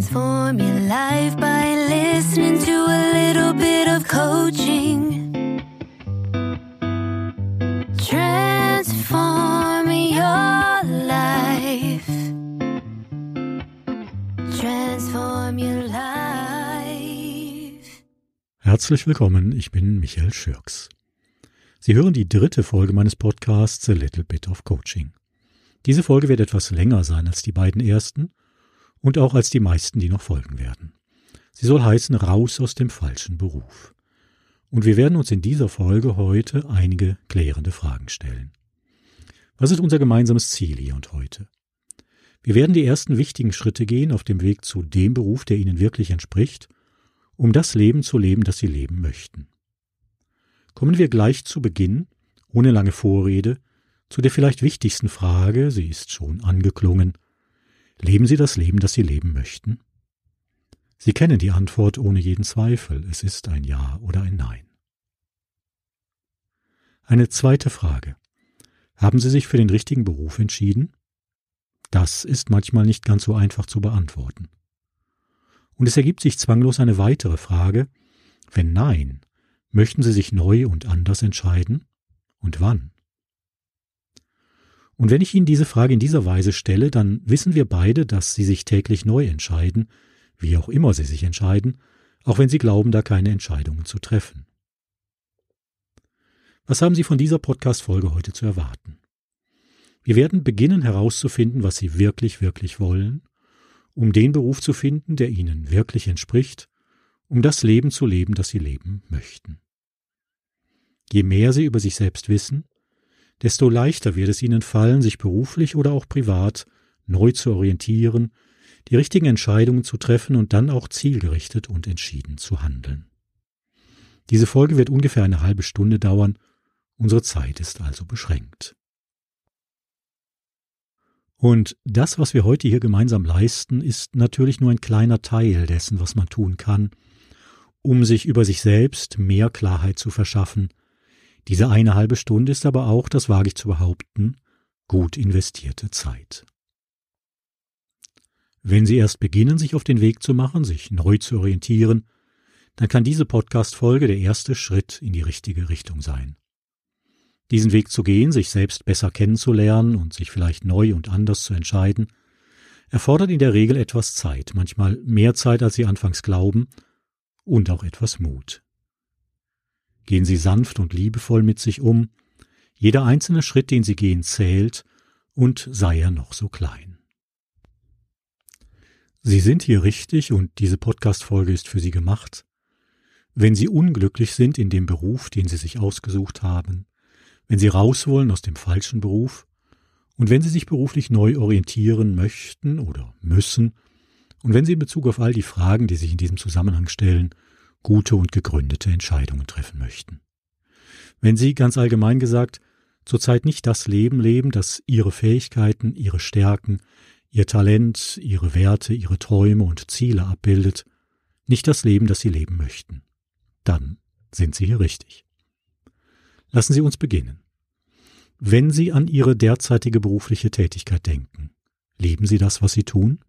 Transform your life by listening to a little bit of coaching. Transform your life. Transform your life. Herzlich willkommen, ich bin Michael Schürks. Sie hören die dritte Folge meines Podcasts A Little Bit of Coaching. Diese Folge wird etwas länger sein als die beiden ersten und auch als die meisten, die noch folgen werden. Sie soll heißen Raus aus dem falschen Beruf. Und wir werden uns in dieser Folge heute einige klärende Fragen stellen. Was ist unser gemeinsames Ziel hier und heute? Wir werden die ersten wichtigen Schritte gehen auf dem Weg zu dem Beruf, der Ihnen wirklich entspricht, um das Leben zu leben, das Sie leben möchten. Kommen wir gleich zu Beginn, ohne lange Vorrede, zu der vielleicht wichtigsten Frage, sie ist schon angeklungen, Leben Sie das Leben, das Sie leben möchten? Sie kennen die Antwort ohne jeden Zweifel, es ist ein Ja oder ein Nein. Eine zweite Frage. Haben Sie sich für den richtigen Beruf entschieden? Das ist manchmal nicht ganz so einfach zu beantworten. Und es ergibt sich zwanglos eine weitere Frage. Wenn nein, möchten Sie sich neu und anders entscheiden? Und wann? Und wenn ich Ihnen diese Frage in dieser Weise stelle, dann wissen wir beide, dass Sie sich täglich neu entscheiden, wie auch immer Sie sich entscheiden, auch wenn Sie glauben, da keine Entscheidungen zu treffen. Was haben Sie von dieser Podcast-Folge heute zu erwarten? Wir werden beginnen herauszufinden, was Sie wirklich, wirklich wollen, um den Beruf zu finden, der Ihnen wirklich entspricht, um das Leben zu leben, das Sie leben möchten. Je mehr Sie über sich selbst wissen, desto leichter wird es ihnen fallen, sich beruflich oder auch privat neu zu orientieren, die richtigen Entscheidungen zu treffen und dann auch zielgerichtet und entschieden zu handeln. Diese Folge wird ungefähr eine halbe Stunde dauern, unsere Zeit ist also beschränkt. Und das, was wir heute hier gemeinsam leisten, ist natürlich nur ein kleiner Teil dessen, was man tun kann, um sich über sich selbst mehr Klarheit zu verschaffen, diese eine halbe Stunde ist aber auch, das wage ich zu behaupten, gut investierte Zeit. Wenn Sie erst beginnen, sich auf den Weg zu machen, sich neu zu orientieren, dann kann diese Podcast-Folge der erste Schritt in die richtige Richtung sein. Diesen Weg zu gehen, sich selbst besser kennenzulernen und sich vielleicht neu und anders zu entscheiden, erfordert in der Regel etwas Zeit, manchmal mehr Zeit, als Sie anfangs glauben, und auch etwas Mut. Gehen Sie sanft und liebevoll mit sich um. Jeder einzelne Schritt, den Sie gehen, zählt, und sei er noch so klein. Sie sind hier richtig und diese Podcast-Folge ist für Sie gemacht. Wenn Sie unglücklich sind in dem Beruf, den Sie sich ausgesucht haben, wenn Sie raus wollen aus dem falschen Beruf und wenn Sie sich beruflich neu orientieren möchten oder müssen und wenn Sie in Bezug auf all die Fragen, die sich in diesem Zusammenhang stellen, gute und gegründete Entscheidungen treffen möchten. Wenn Sie ganz allgemein gesagt zurzeit nicht das Leben leben, das Ihre Fähigkeiten, Ihre Stärken, Ihr Talent, Ihre Werte, Ihre Träume und Ziele abbildet, nicht das Leben, das Sie leben möchten, dann sind Sie hier richtig. Lassen Sie uns beginnen. Wenn Sie an Ihre derzeitige berufliche Tätigkeit denken, leben Sie das, was Sie tun?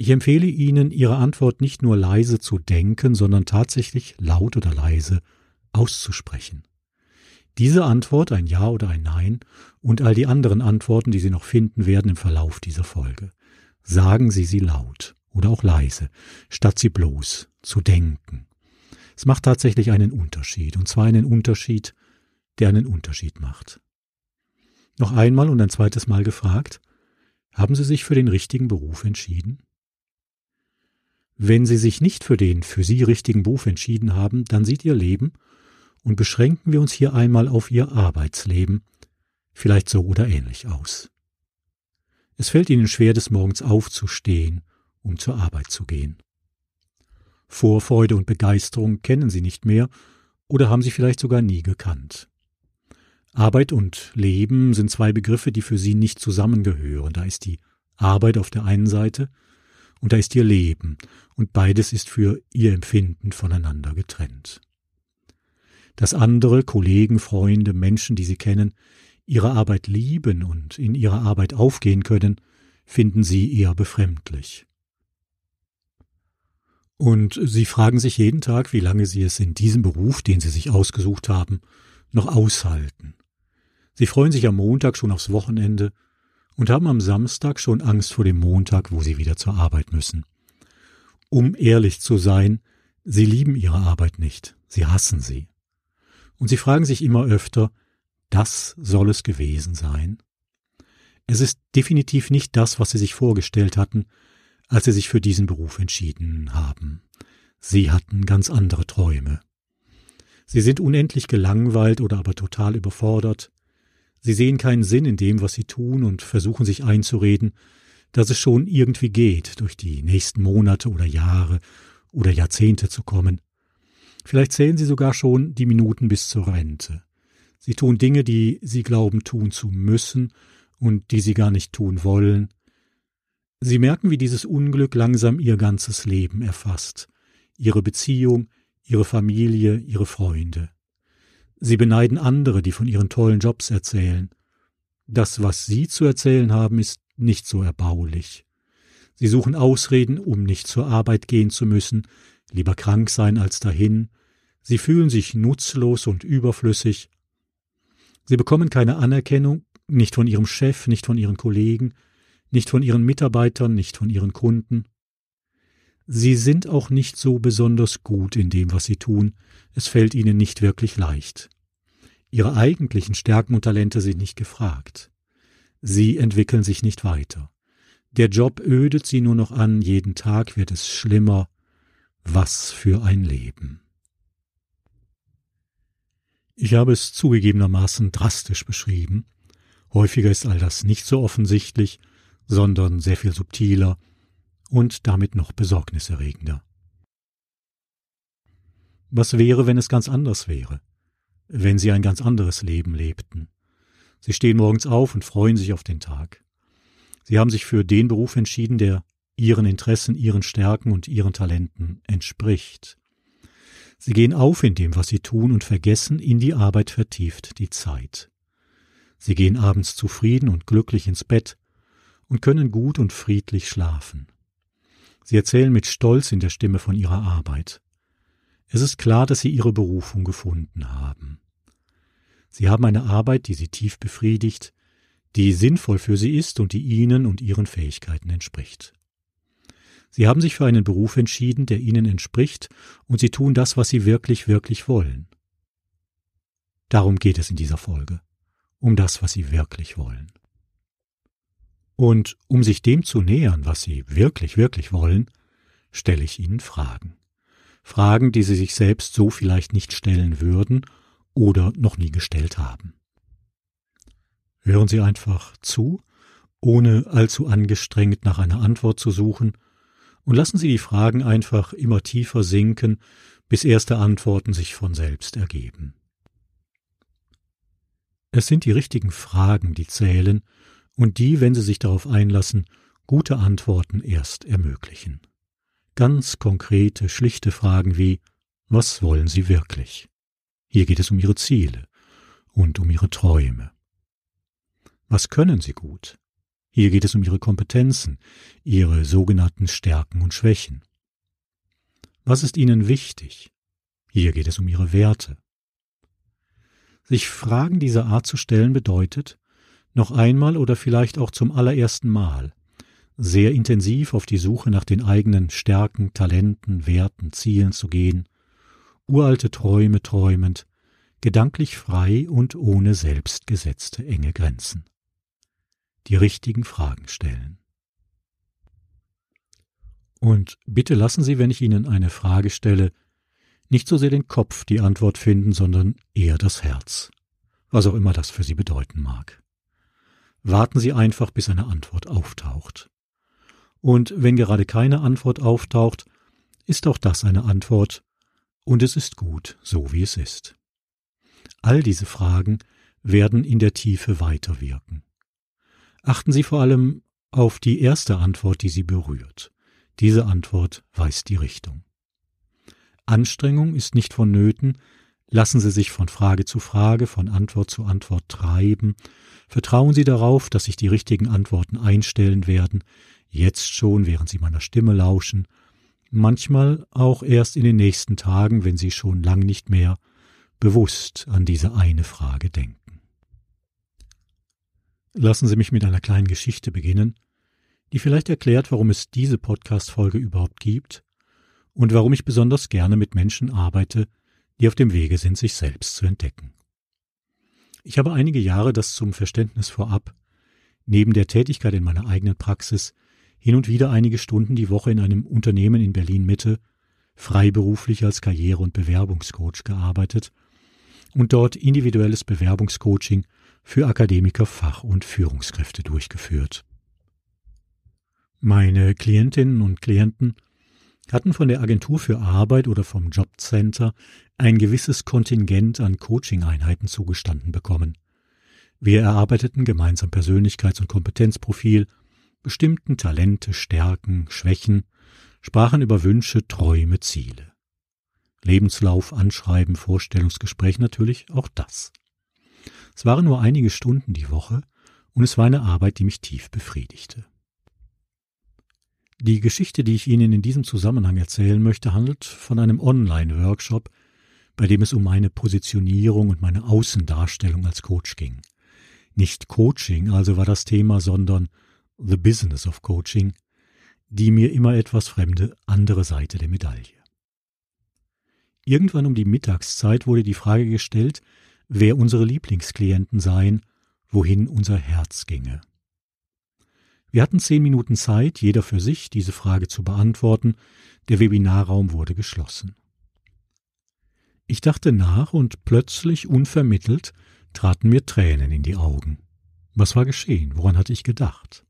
Ich empfehle Ihnen, Ihre Antwort nicht nur leise zu denken, sondern tatsächlich laut oder leise auszusprechen. Diese Antwort, ein Ja oder ein Nein, und all die anderen Antworten, die Sie noch finden werden im Verlauf dieser Folge. Sagen Sie sie laut oder auch leise, statt sie bloß zu denken. Es macht tatsächlich einen Unterschied, und zwar einen Unterschied, der einen Unterschied macht. Noch einmal und ein zweites Mal gefragt, haben Sie sich für den richtigen Beruf entschieden? Wenn Sie sich nicht für den für Sie richtigen Beruf entschieden haben, dann sieht Ihr Leben, und beschränken wir uns hier einmal auf Ihr Arbeitsleben, vielleicht so oder ähnlich aus. Es fällt Ihnen schwer, des Morgens aufzustehen, um zur Arbeit zu gehen. Vorfreude und Begeisterung kennen Sie nicht mehr oder haben Sie vielleicht sogar nie gekannt. Arbeit und Leben sind zwei Begriffe, die für Sie nicht zusammengehören. Da ist die Arbeit auf der einen Seite und da ist ihr Leben, und beides ist für ihr Empfinden voneinander getrennt. Dass andere, Kollegen, Freunde, Menschen, die sie kennen, ihre Arbeit lieben und in ihrer Arbeit aufgehen können, finden sie eher befremdlich. Und Sie fragen sich jeden Tag, wie lange Sie es in diesem Beruf, den Sie sich ausgesucht haben, noch aushalten. Sie freuen sich am Montag schon aufs Wochenende und haben am Samstag schon Angst vor dem Montag, wo Sie wieder zur Arbeit müssen. Um ehrlich zu sein, Sie lieben Ihre Arbeit nicht, Sie hassen sie. Und Sie fragen sich immer öfter, das soll es gewesen sein? Es ist definitiv nicht das, was Sie sich vorgestellt hatten, als sie sich für diesen Beruf entschieden haben. Sie hatten ganz andere Träume. Sie sind unendlich gelangweilt oder aber total überfordert. Sie sehen keinen Sinn in dem, was sie tun und versuchen sich einzureden, dass es schon irgendwie geht, durch die nächsten Monate oder Jahre oder Jahrzehnte zu kommen. Vielleicht zählen sie sogar schon die Minuten bis zur Rente. Sie tun Dinge, die sie glauben tun zu müssen und die sie gar nicht tun wollen, Sie merken, wie dieses Unglück langsam ihr ganzes Leben erfasst, ihre Beziehung, ihre Familie, ihre Freunde. Sie beneiden andere, die von ihren tollen Jobs erzählen. Das, was sie zu erzählen haben, ist nicht so erbaulich. Sie suchen Ausreden, um nicht zur Arbeit gehen zu müssen, lieber krank sein als dahin. Sie fühlen sich nutzlos und überflüssig. Sie bekommen keine Anerkennung, nicht von ihrem Chef, nicht von ihren Kollegen, nicht von ihren Mitarbeitern, nicht von ihren Kunden. Sie sind auch nicht so besonders gut in dem, was sie tun, es fällt ihnen nicht wirklich leicht. Ihre eigentlichen Stärken und Talente sind nicht gefragt. Sie entwickeln sich nicht weiter. Der Job ödet sie nur noch an, jeden Tag wird es schlimmer. Was für ein Leben. Ich habe es zugegebenermaßen drastisch beschrieben. Häufiger ist all das nicht so offensichtlich sondern sehr viel subtiler und damit noch besorgniserregender. Was wäre, wenn es ganz anders wäre? Wenn Sie ein ganz anderes Leben lebten? Sie stehen morgens auf und freuen sich auf den Tag. Sie haben sich für den Beruf entschieden, der Ihren Interessen, Ihren Stärken und Ihren Talenten entspricht. Sie gehen auf in dem, was Sie tun und vergessen in die Arbeit vertieft die Zeit. Sie gehen abends zufrieden und glücklich ins Bett, und können gut und friedlich schlafen. Sie erzählen mit Stolz in der Stimme von ihrer Arbeit. Es ist klar, dass sie ihre Berufung gefunden haben. Sie haben eine Arbeit, die sie tief befriedigt, die sinnvoll für sie ist und die ihnen und ihren Fähigkeiten entspricht. Sie haben sich für einen Beruf entschieden, der ihnen entspricht, und sie tun das, was sie wirklich, wirklich wollen. Darum geht es in dieser Folge, um das, was sie wirklich wollen. Und um sich dem zu nähern, was Sie wirklich, wirklich wollen, stelle ich Ihnen Fragen. Fragen, die Sie sich selbst so vielleicht nicht stellen würden oder noch nie gestellt haben. Hören Sie einfach zu, ohne allzu angestrengt nach einer Antwort zu suchen, und lassen Sie die Fragen einfach immer tiefer sinken, bis erste Antworten sich von selbst ergeben. Es sind die richtigen Fragen, die zählen, und die, wenn sie sich darauf einlassen, gute Antworten erst ermöglichen. Ganz konkrete, schlichte Fragen wie Was wollen Sie wirklich? Hier geht es um Ihre Ziele und um Ihre Träume. Was können Sie gut? Hier geht es um Ihre Kompetenzen, Ihre sogenannten Stärken und Schwächen. Was ist Ihnen wichtig? Hier geht es um Ihre Werte. Sich Fragen dieser Art zu stellen bedeutet, noch einmal oder vielleicht auch zum allerersten Mal, sehr intensiv auf die Suche nach den eigenen Stärken, Talenten, Werten, Zielen zu gehen, uralte Träume träumend, gedanklich frei und ohne selbstgesetzte enge Grenzen. Die richtigen Fragen stellen. Und bitte lassen Sie, wenn ich Ihnen eine Frage stelle, nicht so sehr den Kopf die Antwort finden, sondern eher das Herz, was auch immer das für Sie bedeuten mag. Warten Sie einfach, bis eine Antwort auftaucht. Und wenn gerade keine Antwort auftaucht, ist auch das eine Antwort, und es ist gut, so wie es ist. All diese Fragen werden in der Tiefe weiterwirken. Achten Sie vor allem auf die erste Antwort, die Sie berührt. Diese Antwort weist die Richtung. Anstrengung ist nicht vonnöten, Lassen Sie sich von Frage zu Frage, von Antwort zu Antwort treiben. Vertrauen Sie darauf, dass sich die richtigen Antworten einstellen werden, jetzt schon, während Sie meiner Stimme lauschen, manchmal auch erst in den nächsten Tagen, wenn Sie schon lang nicht mehr bewusst an diese eine Frage denken. Lassen Sie mich mit einer kleinen Geschichte beginnen, die vielleicht erklärt, warum es diese Podcast-Folge überhaupt gibt und warum ich besonders gerne mit Menschen arbeite, die auf dem Wege sind, sich selbst zu entdecken. Ich habe einige Jahre das zum Verständnis vorab, neben der Tätigkeit in meiner eigenen Praxis hin und wieder einige Stunden die Woche in einem Unternehmen in Berlin Mitte freiberuflich als Karriere- und Bewerbungscoach gearbeitet und dort individuelles Bewerbungscoaching für Akademiker, Fach- und Führungskräfte durchgeführt. Meine Klientinnen und Klienten hatten von der Agentur für Arbeit oder vom Jobcenter ein gewisses Kontingent an Coaching-Einheiten zugestanden bekommen. Wir erarbeiteten gemeinsam Persönlichkeits- und Kompetenzprofil, bestimmten Talente, Stärken, Schwächen, sprachen über Wünsche, Träume, Ziele. Lebenslauf, Anschreiben, Vorstellungsgespräch natürlich auch das. Es waren nur einige Stunden die Woche und es war eine Arbeit, die mich tief befriedigte. Die Geschichte, die ich Ihnen in diesem Zusammenhang erzählen möchte, handelt von einem Online-Workshop, bei dem es um meine Positionierung und meine Außendarstellung als Coach ging. Nicht Coaching also war das Thema, sondern The Business of Coaching, die mir immer etwas fremde andere Seite der Medaille. Irgendwann um die Mittagszeit wurde die Frage gestellt, wer unsere Lieblingsklienten seien, wohin unser Herz ginge. Wir hatten zehn Minuten Zeit, jeder für sich, diese Frage zu beantworten. Der Webinarraum wurde geschlossen. Ich dachte nach und plötzlich, unvermittelt, traten mir Tränen in die Augen. Was war geschehen? Woran hatte ich gedacht?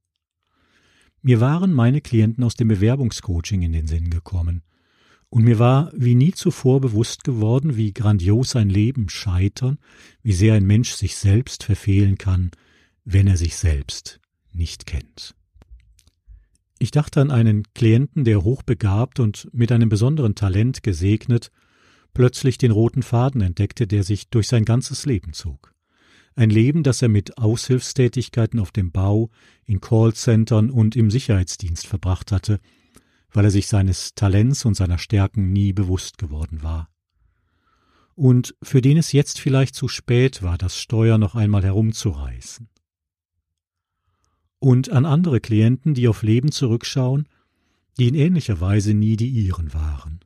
Mir waren meine Klienten aus dem Bewerbungscoaching in den Sinn gekommen. Und mir war wie nie zuvor bewusst geworden, wie grandios ein Leben scheitern, wie sehr ein Mensch sich selbst verfehlen kann, wenn er sich selbst nicht kennt. Ich dachte an einen Klienten, der hochbegabt und mit einem besonderen Talent gesegnet, plötzlich den roten Faden entdeckte, der sich durch sein ganzes Leben zog. Ein Leben, das er mit Aushilfstätigkeiten auf dem Bau, in Callcentern und im Sicherheitsdienst verbracht hatte, weil er sich seines Talents und seiner Stärken nie bewusst geworden war. Und für den es jetzt vielleicht zu spät war, das Steuer noch einmal herumzureißen und an andere Klienten, die auf Leben zurückschauen, die in ähnlicher Weise nie die ihren waren.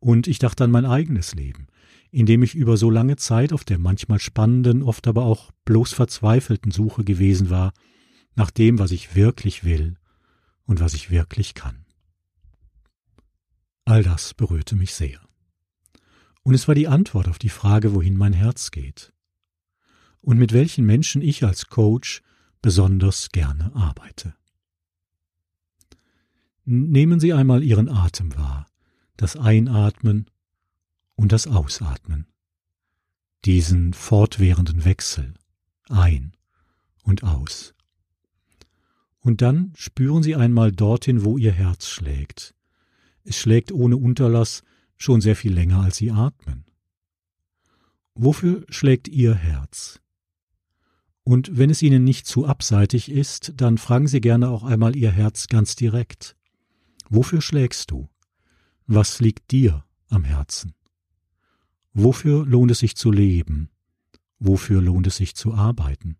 Und ich dachte an mein eigenes Leben, in dem ich über so lange Zeit auf der manchmal spannenden, oft aber auch bloß verzweifelten Suche gewesen war, nach dem, was ich wirklich will und was ich wirklich kann. All das berührte mich sehr. Und es war die Antwort auf die Frage, wohin mein Herz geht. Und mit welchen Menschen ich als Coach besonders gerne arbeite. Nehmen Sie einmal Ihren Atem wahr, das Einatmen und das Ausatmen, diesen fortwährenden Wechsel ein und aus. Und dann spüren Sie einmal dorthin, wo Ihr Herz schlägt. Es schlägt ohne Unterlass schon sehr viel länger, als Sie atmen. Wofür schlägt Ihr Herz? Und wenn es Ihnen nicht zu abseitig ist, dann fragen Sie gerne auch einmal Ihr Herz ganz direkt. Wofür schlägst du? Was liegt dir am Herzen? Wofür lohnt es sich zu leben? Wofür lohnt es sich zu arbeiten?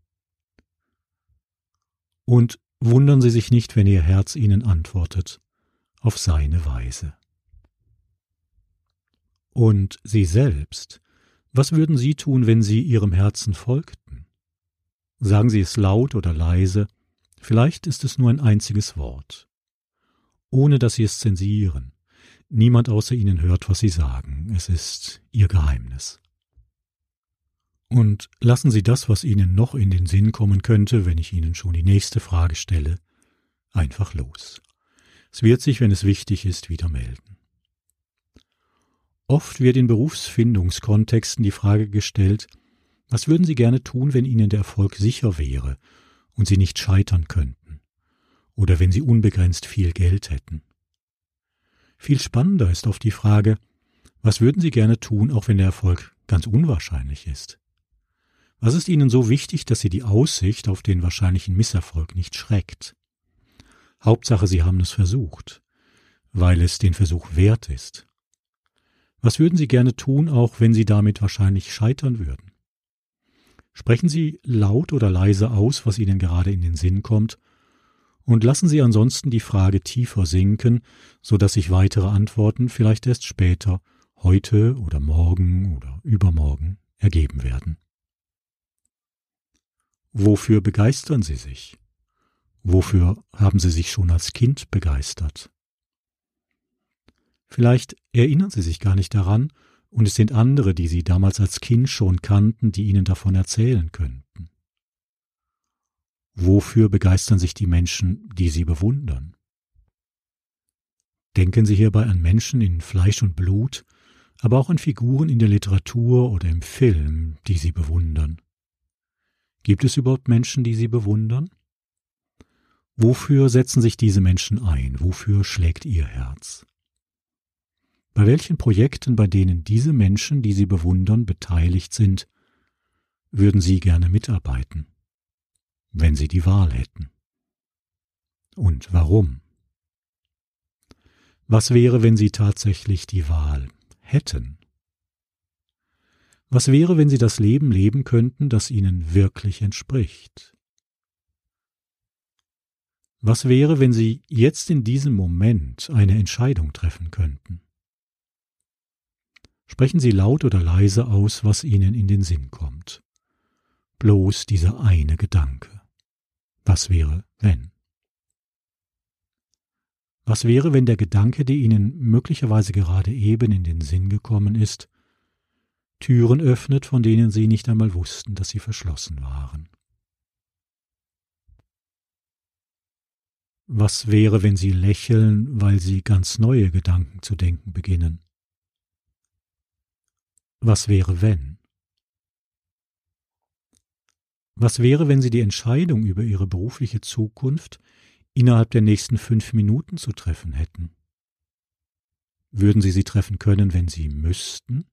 Und wundern Sie sich nicht, wenn Ihr Herz Ihnen antwortet, auf seine Weise. Und Sie selbst, was würden Sie tun, wenn Sie Ihrem Herzen folgten? Sagen Sie es laut oder leise, vielleicht ist es nur ein einziges Wort. Ohne dass Sie es zensieren. Niemand außer Ihnen hört, was Sie sagen. Es ist Ihr Geheimnis. Und lassen Sie das, was Ihnen noch in den Sinn kommen könnte, wenn ich Ihnen schon die nächste Frage stelle, einfach los. Es wird sich, wenn es wichtig ist, wieder melden. Oft wird in Berufsfindungskontexten die Frage gestellt, was würden Sie gerne tun, wenn Ihnen der Erfolg sicher wäre und Sie nicht scheitern könnten? Oder wenn Sie unbegrenzt viel Geld hätten? Viel spannender ist oft die Frage, was würden Sie gerne tun, auch wenn der Erfolg ganz unwahrscheinlich ist? Was ist Ihnen so wichtig, dass Sie die Aussicht auf den wahrscheinlichen Misserfolg nicht schreckt? Hauptsache, Sie haben es versucht. weil es den Versuch wert ist? Was würden Sie gerne tun, auch wenn Sie damit wahrscheinlich scheitern würden? Sprechen Sie laut oder leise aus, was Ihnen gerade in den Sinn kommt, und lassen Sie ansonsten die Frage tiefer sinken, so dass sich weitere Antworten vielleicht erst später, heute oder morgen oder übermorgen ergeben werden. Wofür begeistern Sie sich? Wofür haben Sie sich schon als Kind begeistert? Vielleicht erinnern Sie sich gar nicht daran, und es sind andere, die Sie damals als Kind schon kannten, die Ihnen davon erzählen könnten. Wofür begeistern sich die Menschen, die Sie bewundern? Denken Sie hierbei an Menschen in Fleisch und Blut, aber auch an Figuren in der Literatur oder im Film, die Sie bewundern. Gibt es überhaupt Menschen, die Sie bewundern? Wofür setzen sich diese Menschen ein? Wofür schlägt ihr Herz? Bei welchen Projekten, bei denen diese Menschen, die Sie bewundern, beteiligt sind, würden Sie gerne mitarbeiten, wenn Sie die Wahl hätten? Und warum? Was wäre, wenn Sie tatsächlich die Wahl hätten? Was wäre, wenn Sie das Leben leben könnten, das Ihnen wirklich entspricht? Was wäre, wenn Sie jetzt in diesem Moment eine Entscheidung treffen könnten? Sprechen Sie laut oder leise aus, was Ihnen in den Sinn kommt. Bloß dieser eine Gedanke. Was wäre, wenn? Was wäre, wenn der Gedanke, der Ihnen möglicherweise gerade eben in den Sinn gekommen ist, Türen öffnet, von denen Sie nicht einmal wussten, dass sie verschlossen waren? Was wäre, wenn Sie lächeln, weil Sie ganz neue Gedanken zu denken beginnen? Was wäre, wenn? Was wäre, wenn Sie die Entscheidung über Ihre berufliche Zukunft innerhalb der nächsten fünf Minuten zu treffen hätten? Würden Sie sie treffen können, wenn Sie müssten?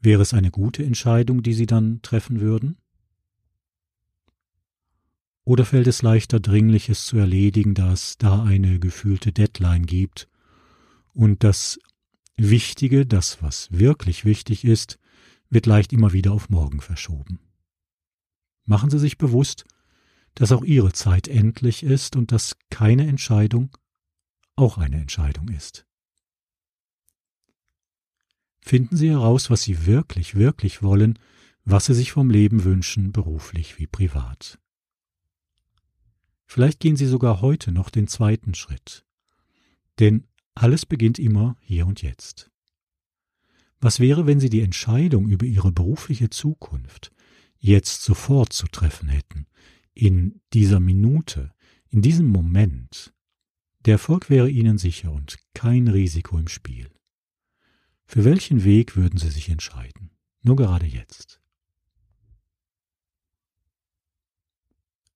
Wäre es eine gute Entscheidung, die Sie dann treffen würden? Oder fällt es leichter, Dringliches zu erledigen, da es da eine gefühlte Deadline gibt und das Wichtige, das, was wirklich wichtig ist, wird leicht immer wieder auf morgen verschoben. Machen Sie sich bewusst, dass auch Ihre Zeit endlich ist und dass keine Entscheidung auch eine Entscheidung ist. Finden Sie heraus, was Sie wirklich, wirklich wollen, was Sie sich vom Leben wünschen, beruflich wie privat. Vielleicht gehen Sie sogar heute noch den zweiten Schritt. Denn alles beginnt immer hier und jetzt. Was wäre, wenn Sie die Entscheidung über Ihre berufliche Zukunft jetzt sofort zu treffen hätten, in dieser Minute, in diesem Moment? Der Erfolg wäre Ihnen sicher und kein Risiko im Spiel. Für welchen Weg würden Sie sich entscheiden? Nur gerade jetzt.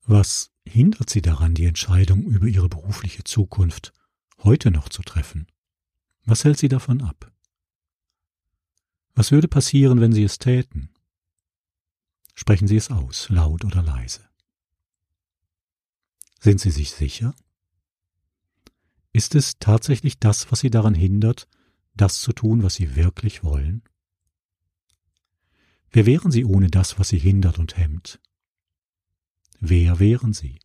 Was hindert Sie daran, die Entscheidung über Ihre berufliche Zukunft heute noch zu treffen? Was hält Sie davon ab? Was würde passieren, wenn Sie es täten? Sprechen Sie es aus, laut oder leise. Sind Sie sich sicher? Ist es tatsächlich das, was Sie daran hindert, das zu tun, was Sie wirklich wollen? Wer wären Sie ohne das, was Sie hindert und hemmt? Wer wären Sie?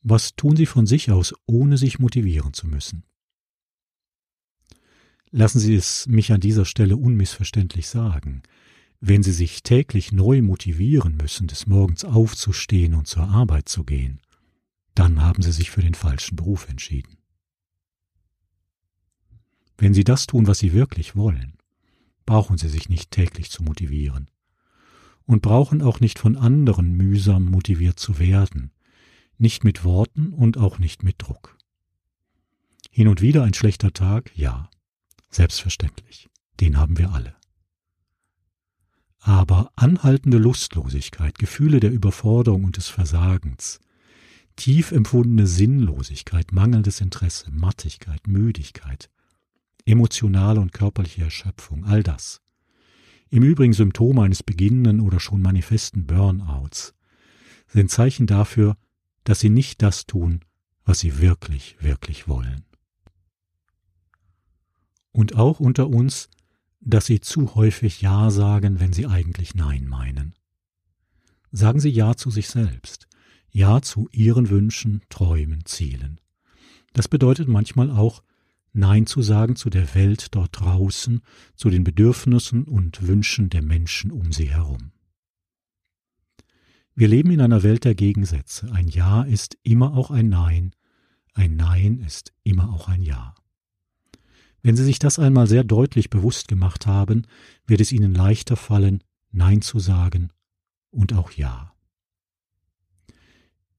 Was tun Sie von sich aus, ohne sich motivieren zu müssen? Lassen Sie es mich an dieser Stelle unmissverständlich sagen. Wenn Sie sich täglich neu motivieren müssen, des Morgens aufzustehen und zur Arbeit zu gehen, dann haben Sie sich für den falschen Beruf entschieden. Wenn Sie das tun, was Sie wirklich wollen, brauchen Sie sich nicht täglich zu motivieren und brauchen auch nicht von anderen mühsam motiviert zu werden, nicht mit Worten und auch nicht mit Druck. Hin und wieder ein schlechter Tag, ja, selbstverständlich, den haben wir alle. Aber anhaltende Lustlosigkeit, Gefühle der Überforderung und des Versagens, tief empfundene Sinnlosigkeit, mangelndes Interesse, Mattigkeit, Müdigkeit, emotionale und körperliche Erschöpfung, all das. Im Übrigen Symptome eines beginnenden oder schon manifesten Burnouts sind Zeichen dafür, dass sie nicht das tun, was sie wirklich, wirklich wollen. Und auch unter uns, dass sie zu häufig Ja sagen, wenn sie eigentlich Nein meinen. Sagen Sie Ja zu sich selbst, Ja zu Ihren Wünschen, Träumen, Zielen. Das bedeutet manchmal auch, Nein zu sagen zu der Welt dort draußen, zu den Bedürfnissen und Wünschen der Menschen um sie herum. Wir leben in einer Welt der Gegensätze. Ein Ja ist immer auch ein Nein, ein Nein ist immer auch ein Ja. Wenn Sie sich das einmal sehr deutlich bewusst gemacht haben, wird es Ihnen leichter fallen, Nein zu sagen und auch Ja.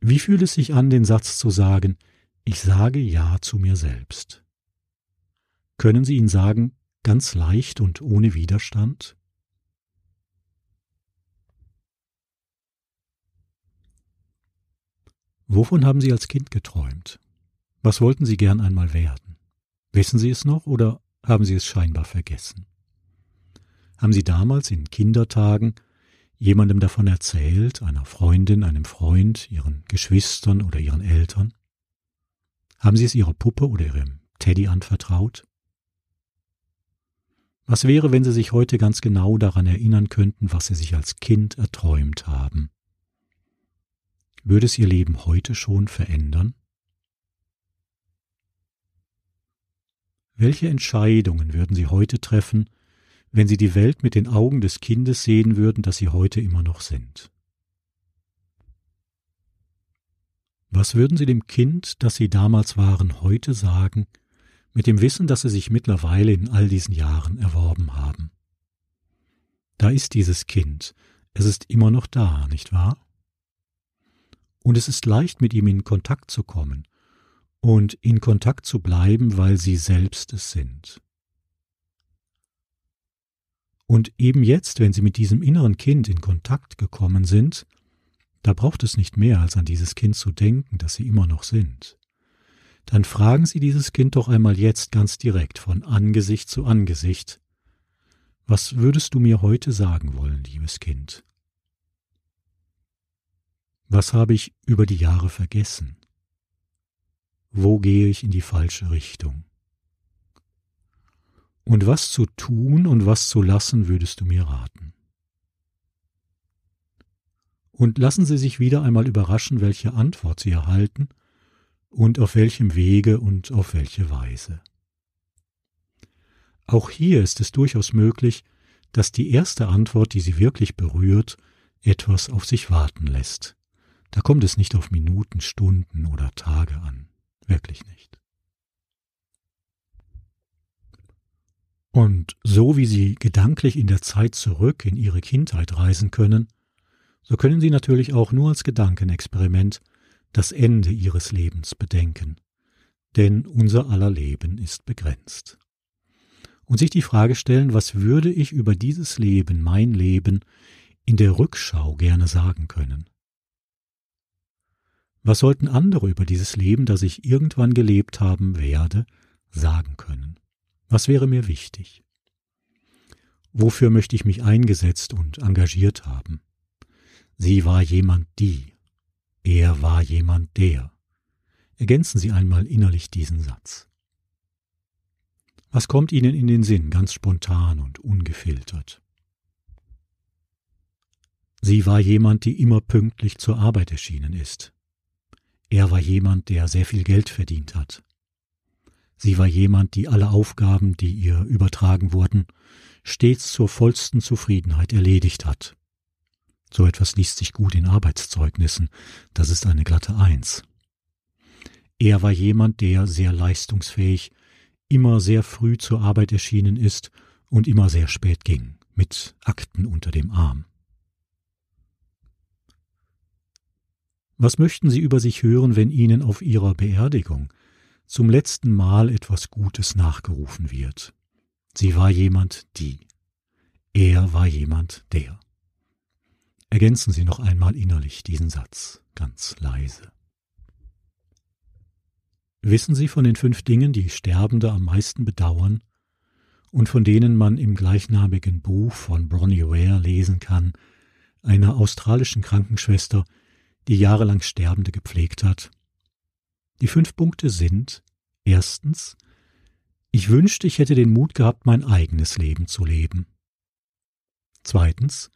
Wie fühlt es sich an, den Satz zu sagen, ich sage Ja zu mir selbst? Können Sie ihn sagen, ganz leicht und ohne Widerstand? Wovon haben Sie als Kind geträumt? Was wollten Sie gern einmal werden? Wissen Sie es noch oder haben Sie es scheinbar vergessen? Haben Sie damals in Kindertagen jemandem davon erzählt, einer Freundin, einem Freund, Ihren Geschwistern oder Ihren Eltern? Haben Sie es Ihrer Puppe oder Ihrem Teddy anvertraut? Was wäre, wenn Sie sich heute ganz genau daran erinnern könnten, was Sie sich als Kind erträumt haben? Würde es Ihr Leben heute schon verändern? Welche Entscheidungen würden Sie heute treffen, wenn Sie die Welt mit den Augen des Kindes sehen würden, das Sie heute immer noch sind? Was würden Sie dem Kind, das Sie damals waren, heute sagen, mit dem Wissen, das Sie sich mittlerweile in all diesen Jahren erworben haben? Da ist dieses Kind, es ist immer noch da, nicht wahr? Und es ist leicht, mit ihm in Kontakt zu kommen und in Kontakt zu bleiben, weil sie selbst es sind. Und eben jetzt, wenn sie mit diesem inneren Kind in Kontakt gekommen sind, da braucht es nicht mehr, als an dieses Kind zu denken, das sie immer noch sind. Dann fragen Sie dieses Kind doch einmal jetzt ganz direkt von Angesicht zu Angesicht, was würdest du mir heute sagen wollen, liebes Kind? Was habe ich über die Jahre vergessen? Wo gehe ich in die falsche Richtung? Und was zu tun und was zu lassen würdest du mir raten? Und lassen Sie sich wieder einmal überraschen, welche Antwort Sie erhalten und auf welchem Wege und auf welche Weise. Auch hier ist es durchaus möglich, dass die erste Antwort, die Sie wirklich berührt, etwas auf sich warten lässt. Da kommt es nicht auf Minuten, Stunden oder Tage an. Wirklich nicht. Und so wie Sie gedanklich in der Zeit zurück in Ihre Kindheit reisen können, so können Sie natürlich auch nur als Gedankenexperiment das Ende Ihres Lebens bedenken. Denn unser aller Leben ist begrenzt. Und sich die Frage stellen, was würde ich über dieses Leben, mein Leben, in der Rückschau gerne sagen können? Was sollten andere über dieses Leben, das ich irgendwann gelebt haben werde, sagen können? Was wäre mir wichtig? Wofür möchte ich mich eingesetzt und engagiert haben? Sie war jemand die, er war jemand der. Ergänzen Sie einmal innerlich diesen Satz. Was kommt Ihnen in den Sinn, ganz spontan und ungefiltert? Sie war jemand, die immer pünktlich zur Arbeit erschienen ist, er war jemand, der sehr viel Geld verdient hat. Sie war jemand, die alle Aufgaben, die ihr übertragen wurden, stets zur vollsten Zufriedenheit erledigt hat. So etwas liest sich gut in Arbeitszeugnissen, das ist eine glatte Eins. Er war jemand, der sehr leistungsfähig, immer sehr früh zur Arbeit erschienen ist und immer sehr spät ging, mit Akten unter dem Arm. Was möchten Sie über sich hören, wenn Ihnen auf Ihrer Beerdigung zum letzten Mal etwas Gutes nachgerufen wird? Sie war jemand die. Er war jemand der. Ergänzen Sie noch einmal innerlich diesen Satz, ganz leise. Wissen Sie von den fünf Dingen, die Sterbende am meisten bedauern und von denen man im gleichnamigen Buch von Bronnie Ware lesen kann, einer australischen Krankenschwester, die jahrelang Sterbende gepflegt hat. Die fünf Punkte sind erstens, ich wünschte, ich hätte den Mut gehabt, mein eigenes Leben zu leben. Zweitens,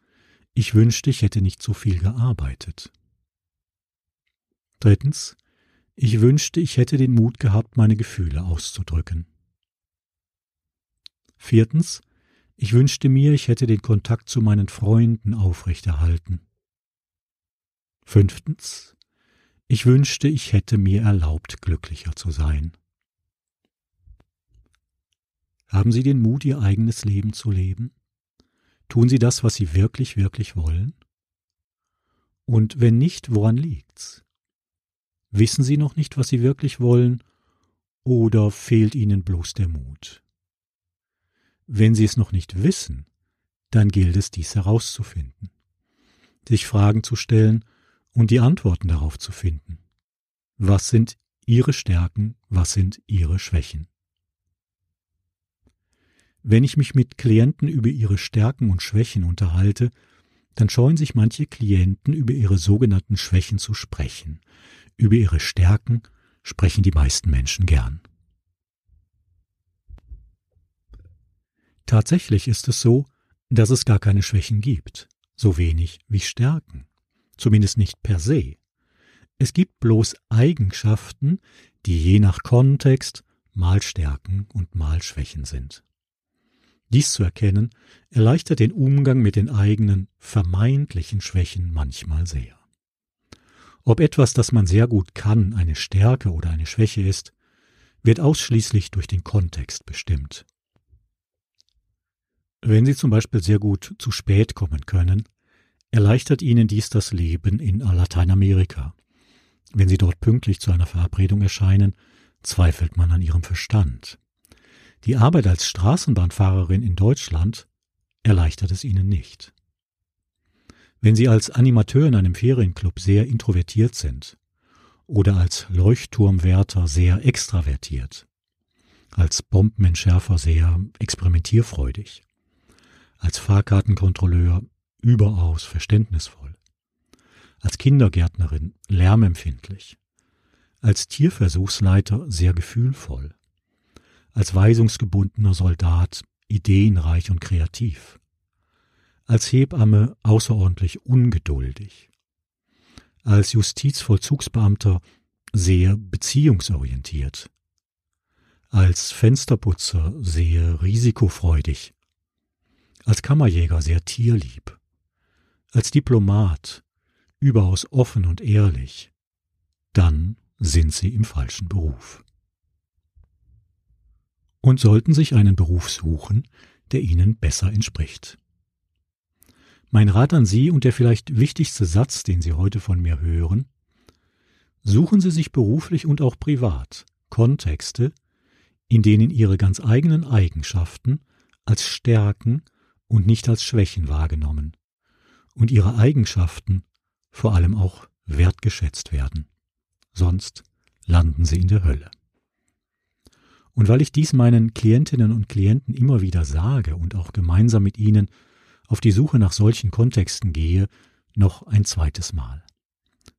ich wünschte, ich hätte nicht so viel gearbeitet. Drittens, ich wünschte, ich hätte den Mut gehabt, meine Gefühle auszudrücken. Viertens, ich wünschte mir, ich hätte den Kontakt zu meinen Freunden aufrechterhalten. Fünftens, ich wünschte, ich hätte mir erlaubt, glücklicher zu sein. Haben Sie den Mut, Ihr eigenes Leben zu leben? Tun Sie das, was Sie wirklich, wirklich wollen? Und wenn nicht, woran liegt's? Wissen Sie noch nicht, was Sie wirklich wollen, oder fehlt Ihnen bloß der Mut? Wenn Sie es noch nicht wissen, dann gilt es, dies herauszufinden, sich Fragen zu stellen und die Antworten darauf zu finden. Was sind Ihre Stärken, was sind Ihre Schwächen? Wenn ich mich mit Klienten über ihre Stärken und Schwächen unterhalte, dann scheuen sich manche Klienten über ihre sogenannten Schwächen zu sprechen. Über ihre Stärken sprechen die meisten Menschen gern. Tatsächlich ist es so, dass es gar keine Schwächen gibt, so wenig wie Stärken, zumindest nicht per se. Es gibt bloß Eigenschaften, die je nach Kontext mal Stärken und mal Schwächen sind. Dies zu erkennen, erleichtert den Umgang mit den eigenen vermeintlichen Schwächen manchmal sehr. Ob etwas, das man sehr gut kann, eine Stärke oder eine Schwäche ist, wird ausschließlich durch den Kontext bestimmt. Wenn Sie zum Beispiel sehr gut zu spät kommen können, erleichtert Ihnen dies das Leben in Lateinamerika. Wenn Sie dort pünktlich zu einer Verabredung erscheinen, zweifelt man an Ihrem Verstand. Die Arbeit als Straßenbahnfahrerin in Deutschland erleichtert es ihnen nicht. Wenn sie als Animateur in einem Ferienclub sehr introvertiert sind oder als Leuchtturmwärter sehr extravertiert, als Bombenentschärfer sehr experimentierfreudig, als Fahrkartenkontrolleur überaus verständnisvoll, als Kindergärtnerin lärmempfindlich, als Tierversuchsleiter sehr gefühlvoll, als weisungsgebundener Soldat ideenreich und kreativ, als Hebamme außerordentlich ungeduldig, als Justizvollzugsbeamter sehr beziehungsorientiert, als Fensterputzer sehr risikofreudig, als Kammerjäger sehr tierlieb, als Diplomat überaus offen und ehrlich, dann sind sie im falschen Beruf und sollten sich einen Beruf suchen, der ihnen besser entspricht. Mein Rat an Sie und der vielleicht wichtigste Satz, den Sie heute von mir hören, suchen Sie sich beruflich und auch privat Kontexte, in denen Ihre ganz eigenen Eigenschaften als Stärken und nicht als Schwächen wahrgenommen und Ihre Eigenschaften vor allem auch wertgeschätzt werden. Sonst landen Sie in der Hölle. Und weil ich dies meinen Klientinnen und Klienten immer wieder sage und auch gemeinsam mit ihnen auf die Suche nach solchen Kontexten gehe, noch ein zweites Mal.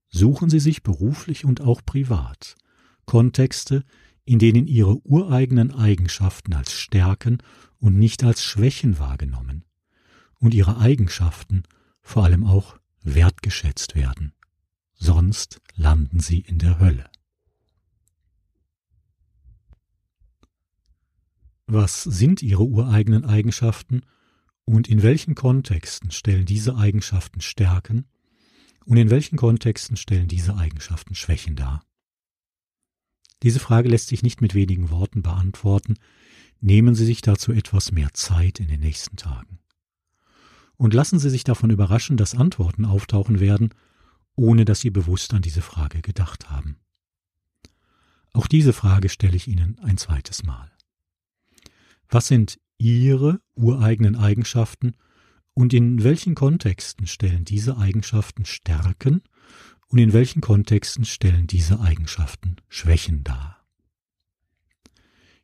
Suchen Sie sich beruflich und auch privat Kontexte, in denen Ihre ureigenen Eigenschaften als Stärken und nicht als Schwächen wahrgenommen und Ihre Eigenschaften vor allem auch wertgeschätzt werden. Sonst landen Sie in der Hölle. Was sind ihre ureigenen Eigenschaften und in welchen Kontexten stellen diese Eigenschaften Stärken und in welchen Kontexten stellen diese Eigenschaften Schwächen dar? Diese Frage lässt sich nicht mit wenigen Worten beantworten. Nehmen Sie sich dazu etwas mehr Zeit in den nächsten Tagen. Und lassen Sie sich davon überraschen, dass Antworten auftauchen werden, ohne dass Sie bewusst an diese Frage gedacht haben. Auch diese Frage stelle ich Ihnen ein zweites Mal. Was sind Ihre ureigenen Eigenschaften und in welchen Kontexten stellen diese Eigenschaften Stärken und in welchen Kontexten stellen diese Eigenschaften Schwächen dar?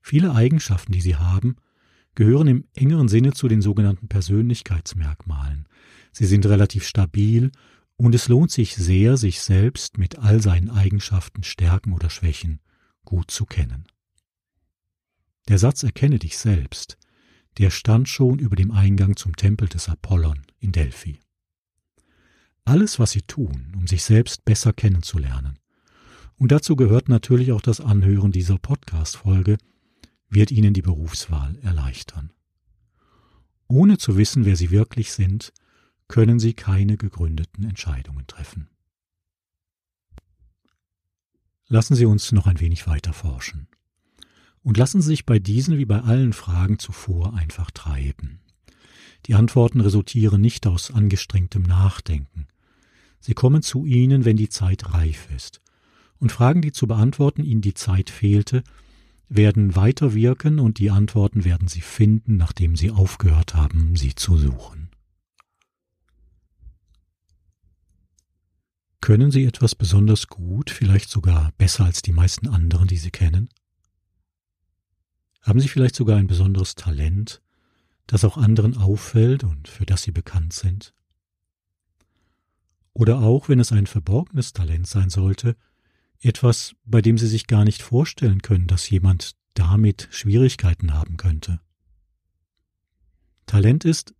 Viele Eigenschaften, die Sie haben, gehören im engeren Sinne zu den sogenannten Persönlichkeitsmerkmalen. Sie sind relativ stabil Und es lohnt sich sehr, sich selbst mit all seinen Eigenschaften, Stärken oder Schwächen gut zu kennen. Der Satz Erkenne dich selbst, der stand schon über dem Eingang zum Tempel des Apollon in Delphi. Alles, was Sie tun, um sich selbst besser kennenzulernen, und dazu gehört natürlich auch das Anhören dieser Podcast-Folge, wird Ihnen die Berufswahl erleichtern. Ohne zu wissen, wer Sie wirklich sind, können Sie keine gegründeten Entscheidungen treffen. Lassen Sie uns noch ein wenig weiter forschen. Und lassen Sie sich bei diesen wie bei allen Fragen zuvor einfach treiben. Die Antworten resultieren nicht aus angestrengtem Nachdenken. Sie kommen zu Ihnen, wenn die Zeit reif ist. Und Fragen, die zu beantworten Ihnen die Zeit fehlte, werden weiterwirken und die Antworten werden Sie finden, nachdem Sie aufgehört haben, sie zu suchen. Können Sie etwas besonders gut, vielleicht sogar besser als die meisten anderen, die Sie kennen? Haben Sie vielleicht sogar ein besonderes Talent, das auch anderen auffällt und für das Sie bekannt sind? Oder auch, wenn es ein verborgenes Talent sein sollte, etwas, bei dem Sie sich gar nicht vorstellen können, dass jemand damit Schwierigkeiten haben könnte. Talent ist,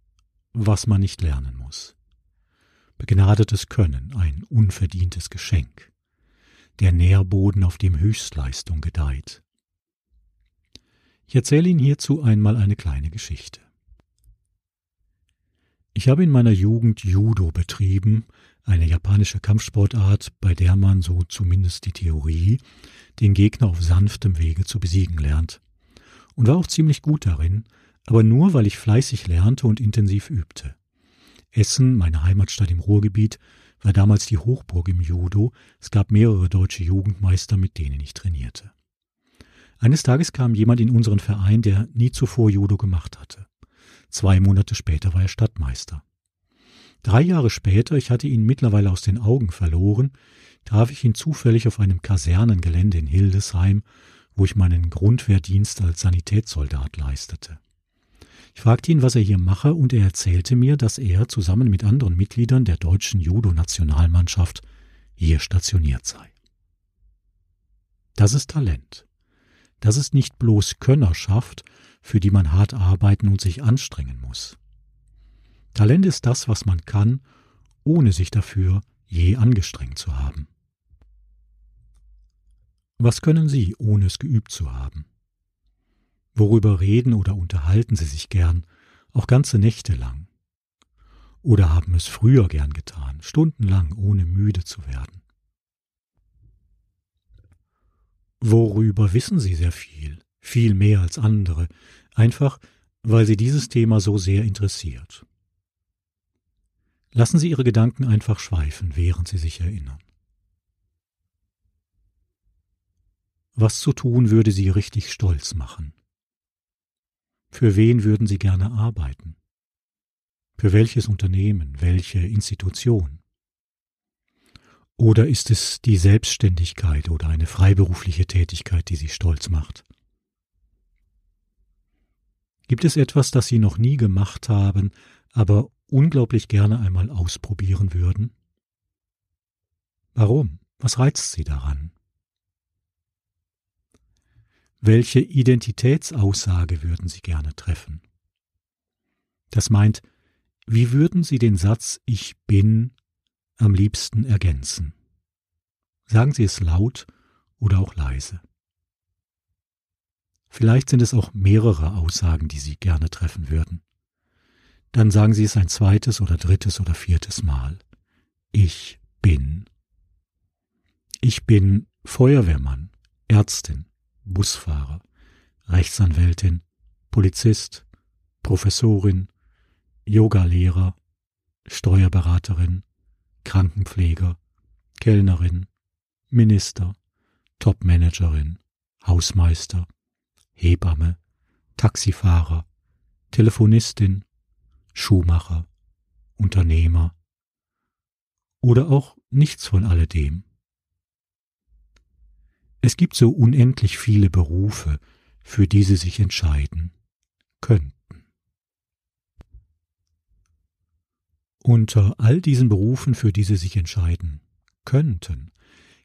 was man nicht lernen muss. Begnadetes Können, ein unverdientes Geschenk. Der Nährboden, auf dem Höchstleistung gedeiht. Ich erzähle Ihnen hierzu einmal eine kleine Geschichte. Ich habe in meiner Jugend Judo betrieben, eine japanische Kampfsportart, bei der man, so zumindest die Theorie, den Gegner auf sanftem Wege zu besiegen lernt. Und war auch ziemlich gut darin, aber nur weil ich fleißig lernte und intensiv übte. Essen, meine Heimatstadt im Ruhrgebiet, war damals die Hochburg im Judo, es gab mehrere deutsche Jugendmeister, mit denen ich trainierte. Eines Tages kam jemand in unseren Verein, der nie zuvor Judo gemacht hatte. Zwei Monate später war er Stadtmeister. Drei Jahre später, ich hatte ihn mittlerweile aus den Augen verloren, traf ich ihn zufällig auf einem Kasernengelände in Hildesheim, wo ich meinen Grundwehrdienst als Sanitätssoldat leistete. Ich fragte ihn, was er hier mache, und er erzählte mir, dass er zusammen mit anderen Mitgliedern der deutschen Judo-Nationalmannschaft hier stationiert sei. Das ist Talent. Das ist nicht bloß Könnerschaft, für die man hart arbeiten und sich anstrengen muss. Talent ist das, was man kann, ohne sich dafür je angestrengt zu haben. Was können Sie, ohne es geübt zu haben? Worüber reden oder unterhalten Sie sich gern, auch ganze Nächte lang? Oder haben es früher gern getan, stundenlang, ohne müde zu werden? Worüber wissen Sie sehr viel, viel mehr als andere, einfach weil Sie dieses Thema so sehr interessiert. Lassen Sie Ihre Gedanken einfach schweifen, während Sie sich erinnern. Was zu tun würde Sie richtig stolz machen? Für wen würden Sie gerne arbeiten? Für welches Unternehmen, welche Institution? Oder ist es die Selbstständigkeit oder eine freiberufliche Tätigkeit, die Sie stolz macht? Gibt es etwas, das Sie noch nie gemacht haben, aber unglaublich gerne einmal ausprobieren würden? Warum? Was reizt Sie daran? Welche Identitätsaussage würden Sie gerne treffen? Das meint, wie würden Sie den Satz Ich bin am liebsten ergänzen? Sagen Sie es laut oder auch leise. Vielleicht sind es auch mehrere Aussagen, die Sie gerne treffen würden. Dann sagen Sie es ein zweites oder drittes oder viertes Mal. Ich bin. Ich bin Feuerwehrmann, Ärztin, Busfahrer, Rechtsanwältin, Polizist, Professorin, Yogalehrer, Steuerberaterin, Krankenpfleger, Kellnerin, Minister, Topmanagerin, Hausmeister, Hebamme, Taxifahrer, Telefonistin, Schuhmacher, Unternehmer oder auch nichts von alledem. Es gibt so unendlich viele Berufe, für die sie sich entscheiden könnten. Unter all diesen Berufen, für die Sie sich entscheiden könnten,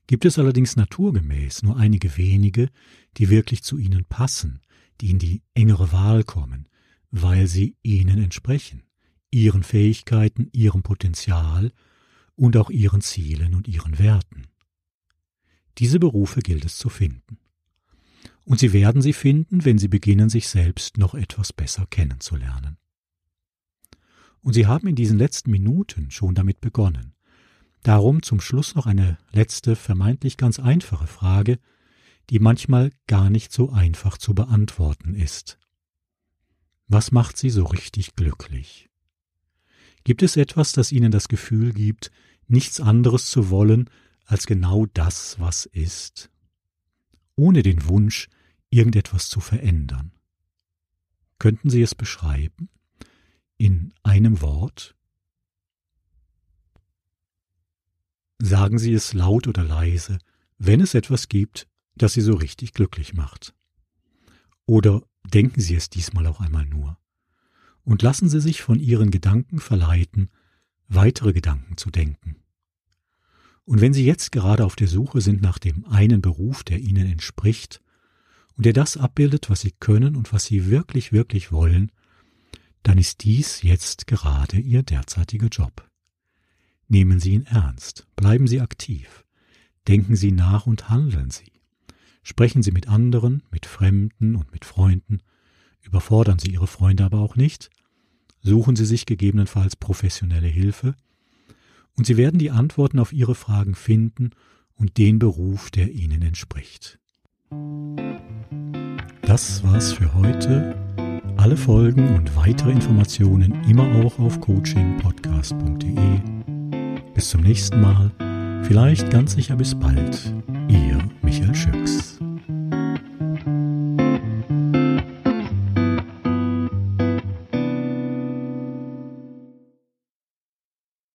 gibt es allerdings naturgemäß nur einige wenige, die wirklich zu Ihnen passen, die in die engere Wahl kommen, weil sie Ihnen entsprechen, Ihren Fähigkeiten, Ihrem Potenzial und auch Ihren Zielen und Ihren Werten. Diese Berufe gilt es zu finden. Und Sie werden sie finden, wenn Sie beginnen, sich selbst noch etwas besser kennenzulernen. Und Sie haben in diesen letzten Minuten schon damit begonnen. Darum zum Schluss noch eine letzte, vermeintlich ganz einfache Frage, die manchmal gar nicht so einfach zu beantworten ist. Was macht Sie so richtig glücklich? Gibt es etwas, das Ihnen das Gefühl gibt, nichts anderes zu wollen als genau das, was ist, ohne den Wunsch, irgendetwas zu verändern? Könnten Sie es beschreiben? In einem Wort? Sagen Sie es laut oder leise, wenn es etwas gibt, das Sie so richtig glücklich macht. Oder denken Sie es diesmal auch einmal nur. Und lassen Sie sich von Ihren Gedanken verleiten, weitere Gedanken zu denken. Und wenn Sie jetzt gerade auf der Suche sind nach dem einen Beruf, der Ihnen entspricht und der das abbildet, was Sie können und was Sie wirklich, wirklich wollen, dann ist dies jetzt gerade Ihr derzeitiger Job. Nehmen Sie ihn ernst, bleiben Sie aktiv, denken Sie nach und handeln Sie. Sprechen Sie mit anderen, mit Fremden und mit Freunden, überfordern Sie Ihre Freunde aber auch nicht, suchen Sie sich gegebenenfalls professionelle Hilfe, und Sie werden die Antworten auf Ihre Fragen finden und den Beruf, der Ihnen entspricht. Das war's für heute. Alle Folgen und weitere Informationen immer auch auf coachingpodcast.de. Bis zum nächsten Mal, vielleicht ganz sicher bis bald. Ihr Michael Schüx.